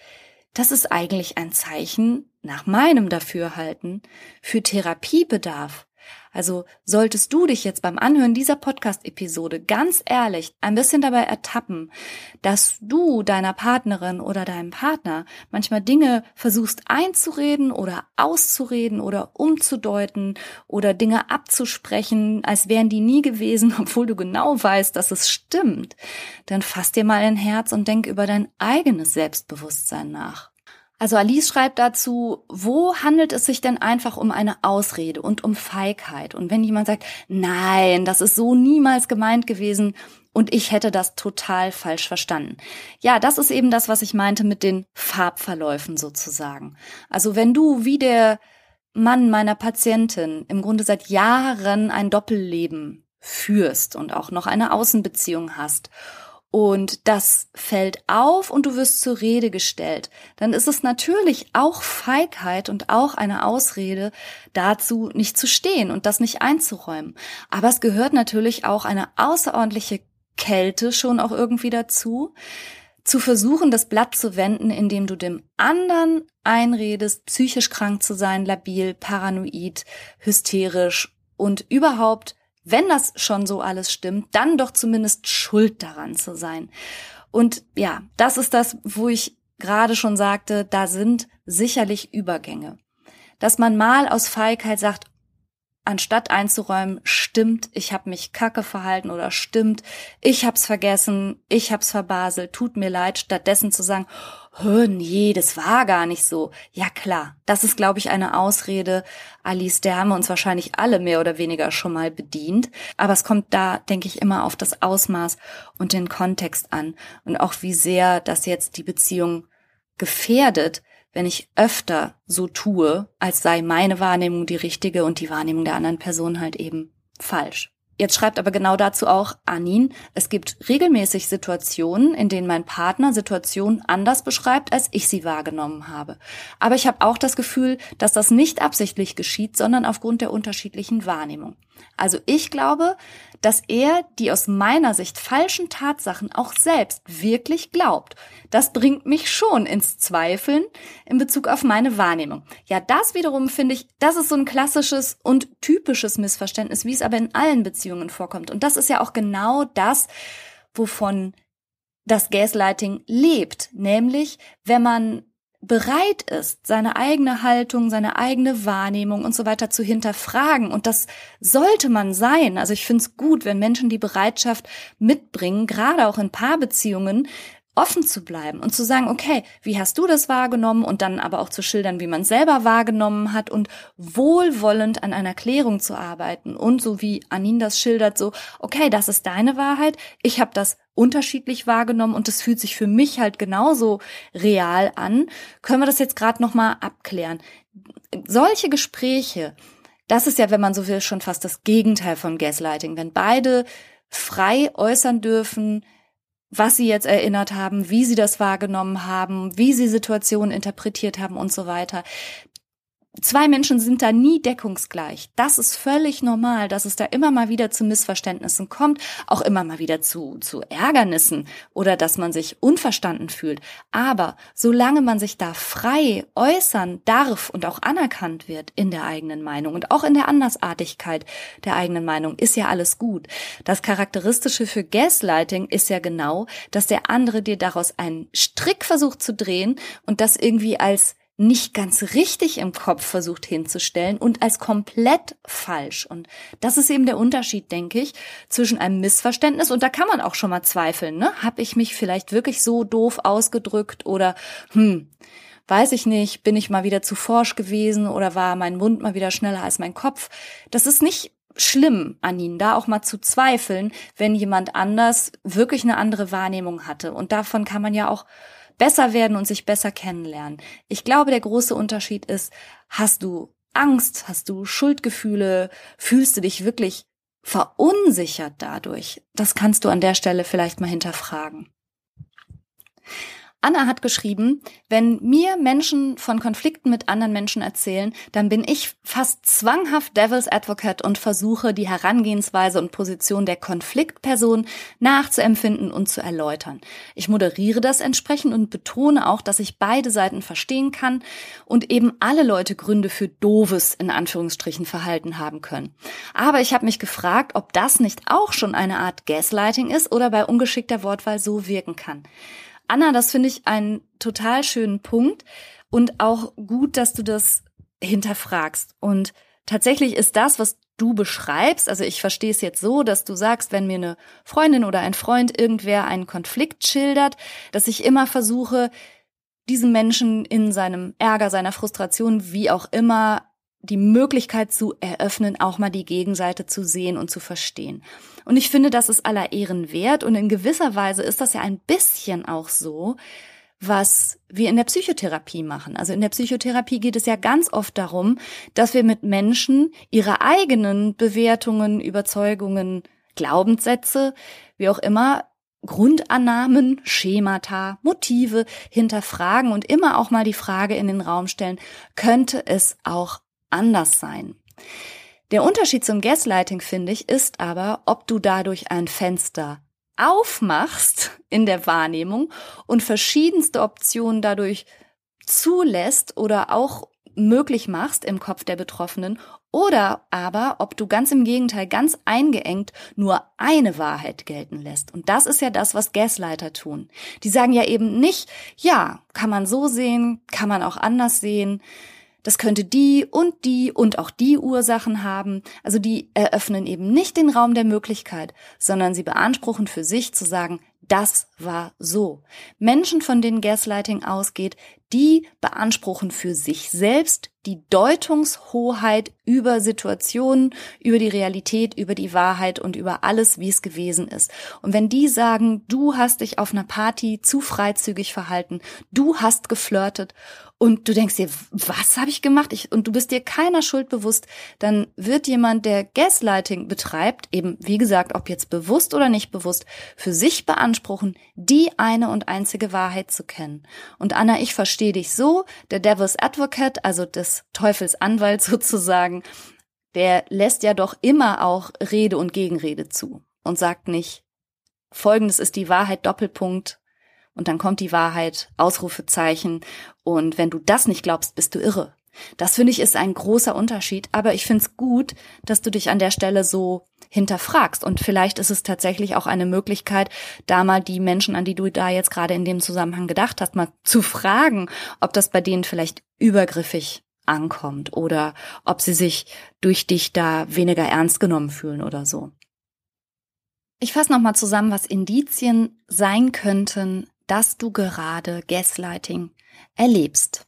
S1: das ist eigentlich ein Zeichen nach meinem Dafürhalten für Therapiebedarf. Also solltest du dich jetzt beim Anhören dieser Podcast-Episode ganz ehrlich ein bisschen dabei ertappen, dass du deiner Partnerin oder deinem Partner manchmal Dinge versuchst einzureden oder auszureden oder umzudeuten oder Dinge abzusprechen, als wären die nie gewesen, [LAUGHS] obwohl du genau weißt, dass es stimmt, dann fass dir mal ein Herz und denk über dein eigenes Selbstbewusstsein nach. Also Alice schreibt dazu, wo handelt es sich denn einfach um eine Ausrede und um Feigheit? Und wenn jemand sagt, nein, das ist so niemals gemeint gewesen und ich hätte das total falsch verstanden. Ja, das ist eben das, was ich meinte mit den Farbverläufen sozusagen. Also wenn du wie der Mann meiner Patientin im Grunde seit Jahren ein Doppelleben führst und auch noch eine Außenbeziehung hast und das fällt auf und du wirst zur Rede gestellt, dann ist es natürlich auch Feigheit und auch eine Ausrede dazu, nicht zu stehen und das nicht einzuräumen. Aber es gehört natürlich auch eine außerordentliche Kälte schon auch irgendwie dazu, zu versuchen, das Blatt zu wenden, indem du dem anderen einredest, psychisch krank zu sein, labil, paranoid, hysterisch und überhaupt wenn das schon so alles stimmt, dann doch zumindest schuld daran zu sein. Und ja, das ist das, wo ich gerade schon sagte, da sind sicherlich Übergänge. Dass man mal aus Feigheit sagt, anstatt einzuräumen, stimmt, ich habe mich kacke verhalten oder stimmt, ich hab's vergessen, ich hab's verbaselt, tut mir leid, stattdessen zu sagen, nee, das war gar nicht so. Ja klar, das ist, glaube ich, eine Ausrede, Alice, der haben wir uns wahrscheinlich alle mehr oder weniger schon mal bedient. Aber es kommt da, denke ich, immer auf das Ausmaß und den Kontext an und auch wie sehr das jetzt die Beziehung gefährdet, wenn ich öfter so tue, als sei meine Wahrnehmung die richtige und die Wahrnehmung der anderen Person halt eben falsch. Jetzt schreibt aber genau dazu auch Anin, es gibt regelmäßig Situationen, in denen mein Partner Situationen anders beschreibt, als ich sie wahrgenommen habe. Aber ich habe auch das Gefühl, dass das nicht absichtlich geschieht, sondern aufgrund der unterschiedlichen Wahrnehmung. Also ich glaube, dass er die aus meiner Sicht falschen Tatsachen auch selbst wirklich glaubt. Das bringt mich schon ins Zweifeln in Bezug auf meine Wahrnehmung. Ja, das wiederum finde ich, das ist so ein klassisches und typisches Missverständnis, wie es aber in allen Beziehungen vorkommt. Und das ist ja auch genau das, wovon das Gaslighting lebt, nämlich wenn man bereit ist, seine eigene Haltung, seine eigene Wahrnehmung und so weiter zu hinterfragen. Und das sollte man sein. Also ich finde es gut, wenn Menschen die Bereitschaft mitbringen, gerade auch in Paarbeziehungen, offen zu bleiben und zu sagen, okay, wie hast du das wahrgenommen? Und dann aber auch zu schildern, wie man selber wahrgenommen hat und wohlwollend an einer Klärung zu arbeiten. Und so wie Anin das schildert, so, okay, das ist deine Wahrheit, ich habe das unterschiedlich wahrgenommen und es fühlt sich für mich halt genauso real an, können wir das jetzt gerade noch mal abklären. Solche Gespräche, das ist ja, wenn man so will, schon fast das Gegenteil von Gaslighting, wenn beide frei äußern dürfen, was sie jetzt erinnert haben, wie sie das wahrgenommen haben, wie sie Situationen interpretiert haben und so weiter. Zwei Menschen sind da nie deckungsgleich. Das ist völlig normal, dass es da immer mal wieder zu Missverständnissen kommt, auch immer mal wieder zu, zu Ärgernissen oder dass man sich unverstanden fühlt. Aber solange man sich da frei äußern darf und auch anerkannt wird in der eigenen Meinung und auch in der Andersartigkeit der eigenen Meinung, ist ja alles gut. Das Charakteristische für Gaslighting ist ja genau, dass der andere dir daraus einen Strick versucht zu drehen und das irgendwie als nicht ganz richtig im Kopf versucht hinzustellen und als komplett falsch. Und das ist eben der Unterschied, denke ich, zwischen einem Missverständnis und da kann man auch schon mal zweifeln, ne? Hab ich mich vielleicht wirklich so doof ausgedrückt oder hm, weiß ich nicht, bin ich mal wieder zu forsch gewesen oder war mein Mund mal wieder schneller als mein Kopf? Das ist nicht schlimm an ihnen, da auch mal zu zweifeln, wenn jemand anders wirklich eine andere Wahrnehmung hatte. Und davon kann man ja auch besser werden und sich besser kennenlernen. Ich glaube, der große Unterschied ist, hast du Angst, hast du Schuldgefühle, fühlst du dich wirklich verunsichert dadurch? Das kannst du an der Stelle vielleicht mal hinterfragen. Anna hat geschrieben, wenn mir Menschen von Konflikten mit anderen Menschen erzählen, dann bin ich fast zwanghaft Devil's Advocate und versuche, die Herangehensweise und Position der Konfliktperson nachzuempfinden und zu erläutern. Ich moderiere das entsprechend und betone auch, dass ich beide Seiten verstehen kann und eben alle Leute Gründe für doofes, in Anführungsstrichen, Verhalten haben können. Aber ich habe mich gefragt, ob das nicht auch schon eine Art Gaslighting ist oder bei ungeschickter Wortwahl so wirken kann. Anna, das finde ich einen total schönen Punkt und auch gut, dass du das hinterfragst. Und tatsächlich ist das, was du beschreibst, also ich verstehe es jetzt so, dass du sagst, wenn mir eine Freundin oder ein Freund irgendwer einen Konflikt schildert, dass ich immer versuche, diesem Menschen in seinem Ärger, seiner Frustration, wie auch immer, die Möglichkeit zu eröffnen, auch mal die Gegenseite zu sehen und zu verstehen. Und ich finde, das ist aller Ehren wert und in gewisser Weise ist das ja ein bisschen auch so, was wir in der Psychotherapie machen. Also in der Psychotherapie geht es ja ganz oft darum, dass wir mit Menschen ihre eigenen Bewertungen, Überzeugungen, Glaubenssätze, wie auch immer, Grundannahmen, Schemata, Motive hinterfragen und immer auch mal die Frage in den Raum stellen, könnte es auch anders sein. Der Unterschied zum Gaslighting, finde ich, ist aber, ob du dadurch ein Fenster aufmachst in der Wahrnehmung und verschiedenste Optionen dadurch zulässt oder auch möglich machst im Kopf der Betroffenen oder aber, ob du ganz im Gegenteil ganz eingeengt nur eine Wahrheit gelten lässt. Und das ist ja das, was Gaslighter tun. Die sagen ja eben nicht, ja, kann man so sehen, kann man auch anders sehen. Das könnte die und die und auch die Ursachen haben. Also die eröffnen eben nicht den Raum der Möglichkeit, sondern sie beanspruchen für sich zu sagen, das war so. Menschen, von denen Gaslighting ausgeht, die beanspruchen für sich selbst die Deutungshoheit über Situationen, über die Realität, über die Wahrheit und über alles, wie es gewesen ist. Und wenn die sagen, du hast dich auf einer Party zu freizügig verhalten, du hast geflirtet und du denkst dir, was habe ich gemacht? Ich, und du bist dir keiner Schuld bewusst, dann wird jemand, der Gaslighting betreibt, eben wie gesagt, ob jetzt bewusst oder nicht bewusst, für sich beanspruchen, die eine und einzige Wahrheit zu kennen. Und Anna, ich verstehe dich so, der Devil's Advocate, also des Teufels Anwalt [LAUGHS] sozusagen, der lässt ja doch immer auch Rede und Gegenrede zu und sagt nicht, Folgendes ist die Wahrheit, Doppelpunkt, und dann kommt die Wahrheit, Ausrufezeichen. Und wenn du das nicht glaubst, bist du irre. Das finde ich ist ein großer Unterschied, aber ich finde es gut, dass du dich an der Stelle so hinterfragst. Und vielleicht ist es tatsächlich auch eine Möglichkeit, da mal die Menschen, an die du da jetzt gerade in dem Zusammenhang gedacht hast, mal zu fragen, ob das bei denen vielleicht übergriffig ankommt oder ob sie sich durch dich da weniger ernst genommen fühlen oder so. Ich fasse nochmal zusammen, was Indizien sein könnten, dass du gerade Gaslighting erlebst.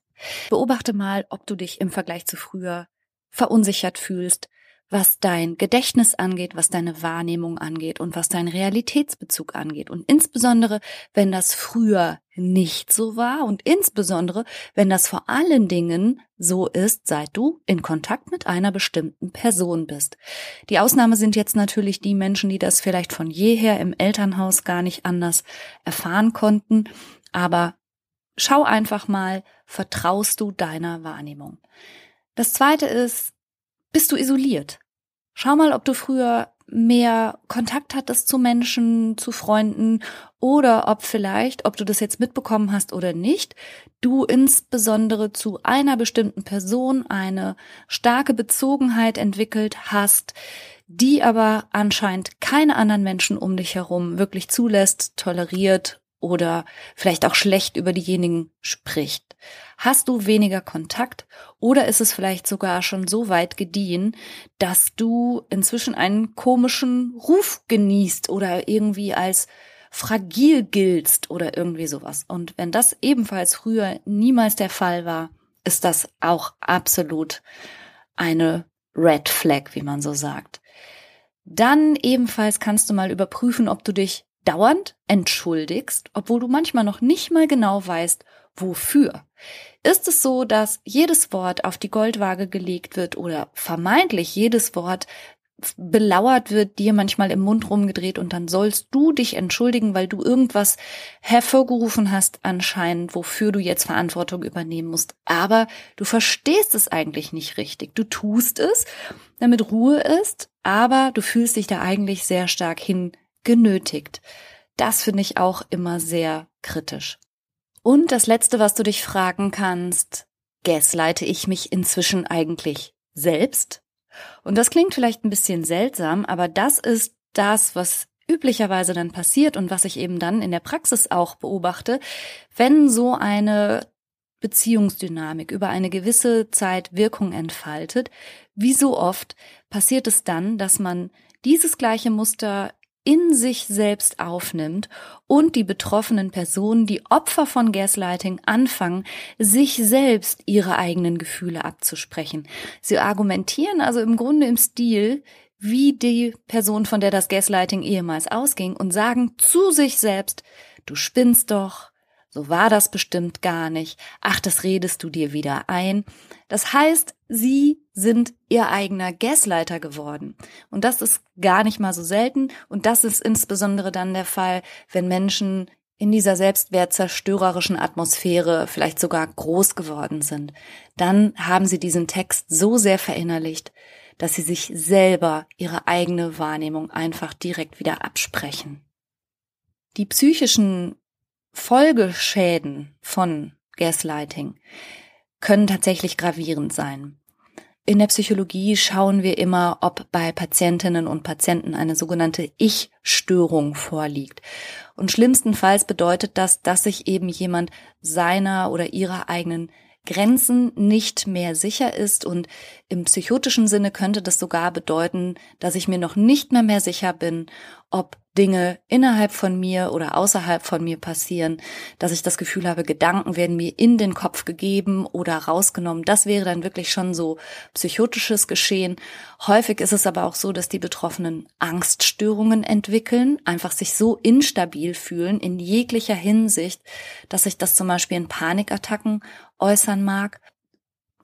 S1: Beobachte mal, ob du dich im Vergleich zu früher verunsichert fühlst, was dein Gedächtnis angeht, was deine Wahrnehmung angeht und was dein Realitätsbezug angeht. Und insbesondere, wenn das früher nicht so war und insbesondere, wenn das vor allen Dingen so ist, seit du in Kontakt mit einer bestimmten Person bist. Die Ausnahme sind jetzt natürlich die Menschen, die das vielleicht von jeher im Elternhaus gar nicht anders erfahren konnten. Aber schau einfach mal, vertraust du deiner Wahrnehmung? Das zweite ist, bist du isoliert? Schau mal, ob du früher mehr Kontakt hattest zu Menschen, zu Freunden oder ob vielleicht, ob du das jetzt mitbekommen hast oder nicht, du insbesondere zu einer bestimmten Person eine starke Bezogenheit entwickelt hast, die aber anscheinend keine anderen Menschen um dich herum wirklich zulässt, toleriert oder vielleicht auch schlecht über diejenigen spricht. Hast du weniger Kontakt oder ist es vielleicht sogar schon so weit gediehen, dass du inzwischen einen komischen Ruf genießt oder irgendwie als fragil giltst oder irgendwie sowas. Und wenn das ebenfalls früher niemals der Fall war, ist das auch absolut eine Red Flag, wie man so sagt. Dann ebenfalls kannst du mal überprüfen, ob du dich dauernd entschuldigst, obwohl du manchmal noch nicht mal genau weißt, wofür. Ist es so, dass jedes Wort auf die Goldwaage gelegt wird oder vermeintlich jedes Wort belauert wird, dir manchmal im Mund rumgedreht und dann sollst du dich entschuldigen, weil du irgendwas hervorgerufen hast anscheinend, wofür du jetzt Verantwortung übernehmen musst. Aber du verstehst es eigentlich nicht richtig. Du tust es, damit Ruhe ist, aber du fühlst dich da eigentlich sehr stark hin genötigt. Das finde ich auch immer sehr kritisch. Und das Letzte, was du dich fragen kannst, gasleite ich mich inzwischen eigentlich selbst? Und das klingt vielleicht ein bisschen seltsam, aber das ist das, was üblicherweise dann passiert und was ich eben dann in der Praxis auch beobachte, wenn so eine Beziehungsdynamik über eine gewisse Zeit Wirkung entfaltet, wie so oft passiert es dann, dass man dieses gleiche Muster in sich selbst aufnimmt und die betroffenen Personen, die Opfer von Gaslighting, anfangen, sich selbst ihre eigenen Gefühle abzusprechen. Sie argumentieren also im Grunde im Stil, wie die Person, von der das Gaslighting ehemals ausging, und sagen zu sich selbst, du spinnst doch, so war das bestimmt gar nicht, ach, das redest du dir wieder ein. Das heißt, sie sind ihr eigener Gasleiter geworden. Und das ist gar nicht mal so selten. Und das ist insbesondere dann der Fall, wenn Menschen in dieser selbstwertzerstörerischen Atmosphäre vielleicht sogar groß geworden sind. Dann haben sie diesen Text so sehr verinnerlicht, dass sie sich selber ihre eigene Wahrnehmung einfach direkt wieder absprechen. Die psychischen Folgeschäden von Gaslighting können tatsächlich gravierend sein. In der Psychologie schauen wir immer, ob bei Patientinnen und Patienten eine sogenannte Ich-Störung vorliegt. Und schlimmstenfalls bedeutet das, dass sich eben jemand seiner oder ihrer eigenen Grenzen nicht mehr sicher ist und im psychotischen Sinne könnte das sogar bedeuten, dass ich mir noch nicht mehr mehr sicher bin, ob Dinge innerhalb von mir oder außerhalb von mir passieren, dass ich das Gefühl habe, Gedanken werden mir in den Kopf gegeben oder rausgenommen. Das wäre dann wirklich schon so psychotisches Geschehen. Häufig ist es aber auch so, dass die Betroffenen Angststörungen entwickeln, einfach sich so instabil fühlen in jeglicher Hinsicht, dass sich das zum Beispiel in Panikattacken äußern mag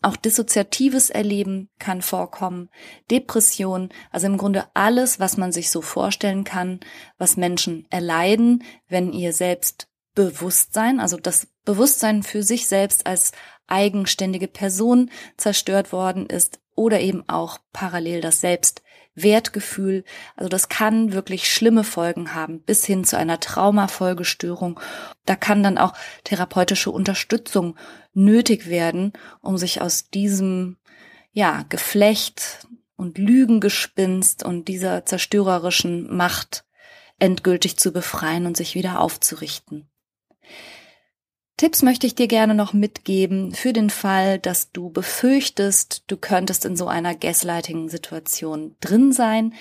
S1: auch dissoziatives Erleben kann vorkommen, Depression, also im Grunde alles, was man sich so vorstellen kann, was Menschen erleiden, wenn ihr Selbstbewusstsein, also das Bewusstsein für sich selbst als eigenständige Person zerstört worden ist oder eben auch parallel das Selbst Wertgefühl. Also das kann wirklich schlimme Folgen haben, bis hin zu einer Traumafolgestörung. Da kann dann auch therapeutische Unterstützung nötig werden, um sich aus diesem, ja, Geflecht und Lügengespinst und dieser zerstörerischen Macht endgültig zu befreien und sich wieder aufzurichten. Tipps möchte ich dir gerne noch mitgeben für den Fall, dass du befürchtest, du könntest in so einer Gaslighting-Situation drin sein.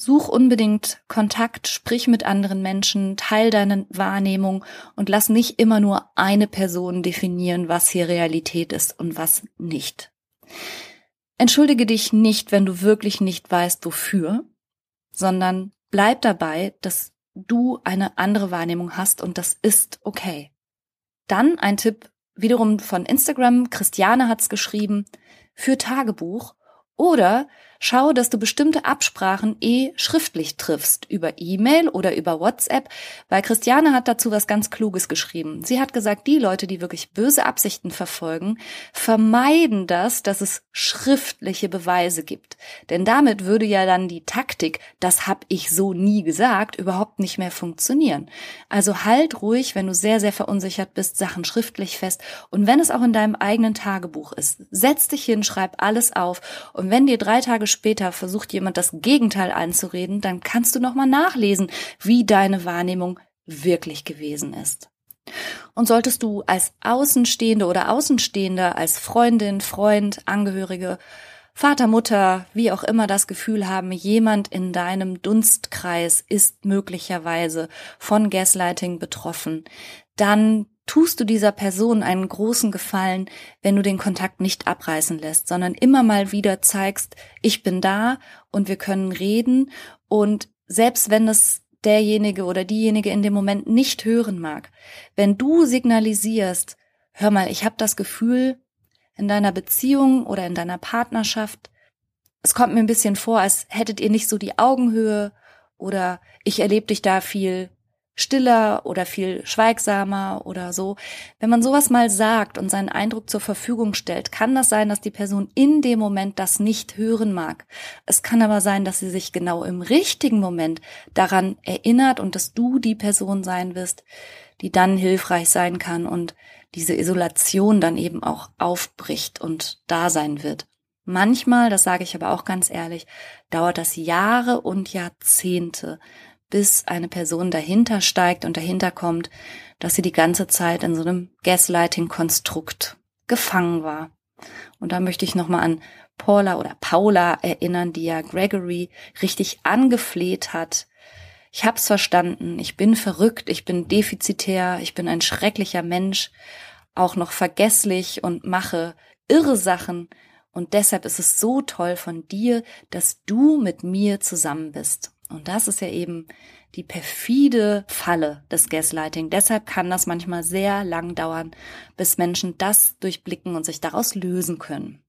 S1: Such unbedingt Kontakt, sprich mit anderen Menschen, teil deine Wahrnehmung und lass nicht immer nur eine Person definieren, was hier Realität ist und was nicht. Entschuldige dich nicht, wenn du wirklich nicht weißt, wofür, sondern bleib dabei, dass du eine andere Wahrnehmung hast und das ist okay. Dann ein Tipp wiederum von Instagram. Christiane hat's geschrieben. Für Tagebuch. Oder Schau, dass du bestimmte Absprachen eh schriftlich triffst, über E-Mail oder über WhatsApp, weil Christiane hat dazu was ganz Kluges geschrieben. Sie hat gesagt, die Leute, die wirklich böse Absichten verfolgen, vermeiden das, dass es schriftliche Beweise gibt. Denn damit würde ja dann die Taktik, das hab ich so nie gesagt, überhaupt nicht mehr funktionieren. Also halt ruhig, wenn du sehr, sehr verunsichert bist, Sachen schriftlich fest. Und wenn es auch in deinem eigenen Tagebuch ist, setz dich hin, schreib alles auf. Und wenn dir drei Tage später versucht jemand das Gegenteil einzureden, dann kannst du nochmal nachlesen, wie deine Wahrnehmung wirklich gewesen ist. Und solltest du als Außenstehende oder Außenstehender, als Freundin, Freund, Angehörige, Vater, Mutter, wie auch immer das Gefühl haben, jemand in deinem Dunstkreis ist möglicherweise von Gaslighting betroffen, dann tust du dieser Person einen großen Gefallen, wenn du den Kontakt nicht abreißen lässt, sondern immer mal wieder zeigst, ich bin da und wir können reden. Und selbst wenn es derjenige oder diejenige in dem Moment nicht hören mag, wenn du signalisierst, hör mal, ich habe das Gefühl, in deiner Beziehung oder in deiner Partnerschaft es kommt mir ein bisschen vor, als hättet ihr nicht so die Augenhöhe oder ich erlebe dich da viel stiller oder viel schweigsamer oder so. Wenn man sowas mal sagt und seinen Eindruck zur Verfügung stellt, kann das sein, dass die Person in dem Moment das nicht hören mag. Es kann aber sein, dass sie sich genau im richtigen Moment daran erinnert und dass du die Person sein wirst, die dann hilfreich sein kann und diese Isolation dann eben auch aufbricht und da sein wird. Manchmal, das sage ich aber auch ganz ehrlich, dauert das Jahre und Jahrzehnte, bis eine Person dahinter steigt und dahinter kommt, dass sie die ganze Zeit in so einem Gaslighting-Konstrukt gefangen war. Und da möchte ich nochmal an Paula oder Paula erinnern, die ja Gregory richtig angefleht hat. Ich hab's verstanden, ich bin verrückt, ich bin defizitär, ich bin ein schrecklicher Mensch, auch noch vergesslich und mache irre Sachen. Und deshalb ist es so toll von dir, dass du mit mir zusammen bist. Und das ist ja eben die perfide Falle des Gaslighting. Deshalb kann das manchmal sehr lang dauern, bis Menschen das durchblicken und sich daraus lösen können.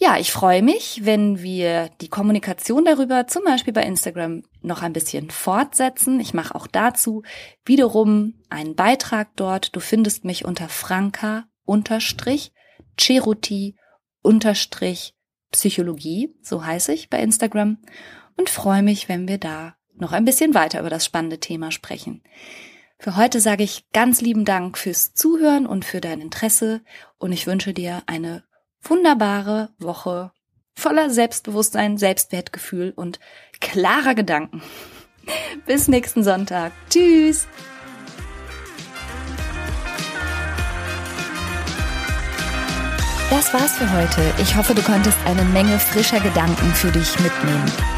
S1: Ja, ich freue mich, wenn wir die Kommunikation darüber zum Beispiel bei Instagram noch ein bisschen fortsetzen. Ich mache auch dazu wiederum einen Beitrag dort. Du findest mich unter Franka unterstrich Cheruti unterstrich Psychologie, so heiße ich bei Instagram und freue mich, wenn wir da noch ein bisschen weiter über das spannende Thema sprechen. Für heute sage ich ganz lieben Dank fürs Zuhören und für dein Interesse und ich wünsche dir eine wunderbare Woche voller Selbstbewusstsein, Selbstwertgefühl und klarer Gedanken. [LAUGHS] Bis nächsten Sonntag. Tschüss. Das war's für heute. Ich hoffe, du konntest eine Menge frischer Gedanken für dich mitnehmen.